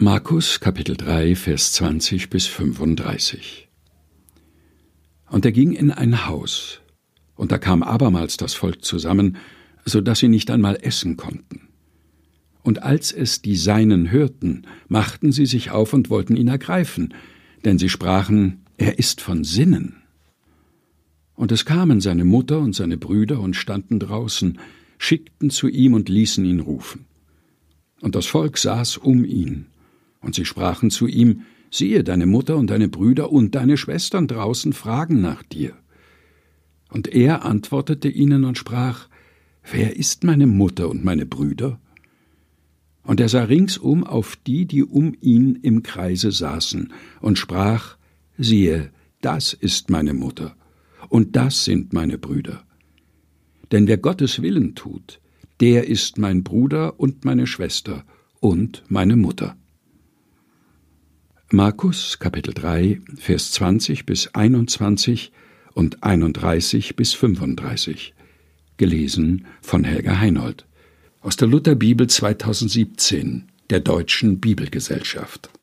Markus Kapitel 3 Vers 20 bis 35 Und er ging in ein Haus, und da kam abermals das Volk zusammen, so dass sie nicht einmal essen konnten. Und als es die Seinen hörten, machten sie sich auf und wollten ihn ergreifen, denn sie sprachen, er ist von Sinnen. Und es kamen seine Mutter und seine Brüder und standen draußen, schickten zu ihm und ließen ihn rufen. Und das Volk saß um ihn, und sie sprachen zu ihm, siehe, deine Mutter und deine Brüder und deine Schwestern draußen fragen nach dir. Und er antwortete ihnen und sprach, Wer ist meine Mutter und meine Brüder? Und er sah ringsum auf die, die um ihn im Kreise saßen, und sprach, siehe, das ist meine Mutter und das sind meine Brüder. Denn wer Gottes Willen tut, der ist mein Bruder und meine Schwester und meine Mutter. Markus Kapitel 3 Vers 20 bis 21 und 31 bis 35 gelesen von Helga Heinold. Aus der Lutherbibel 2017 der Deutschen Bibelgesellschaft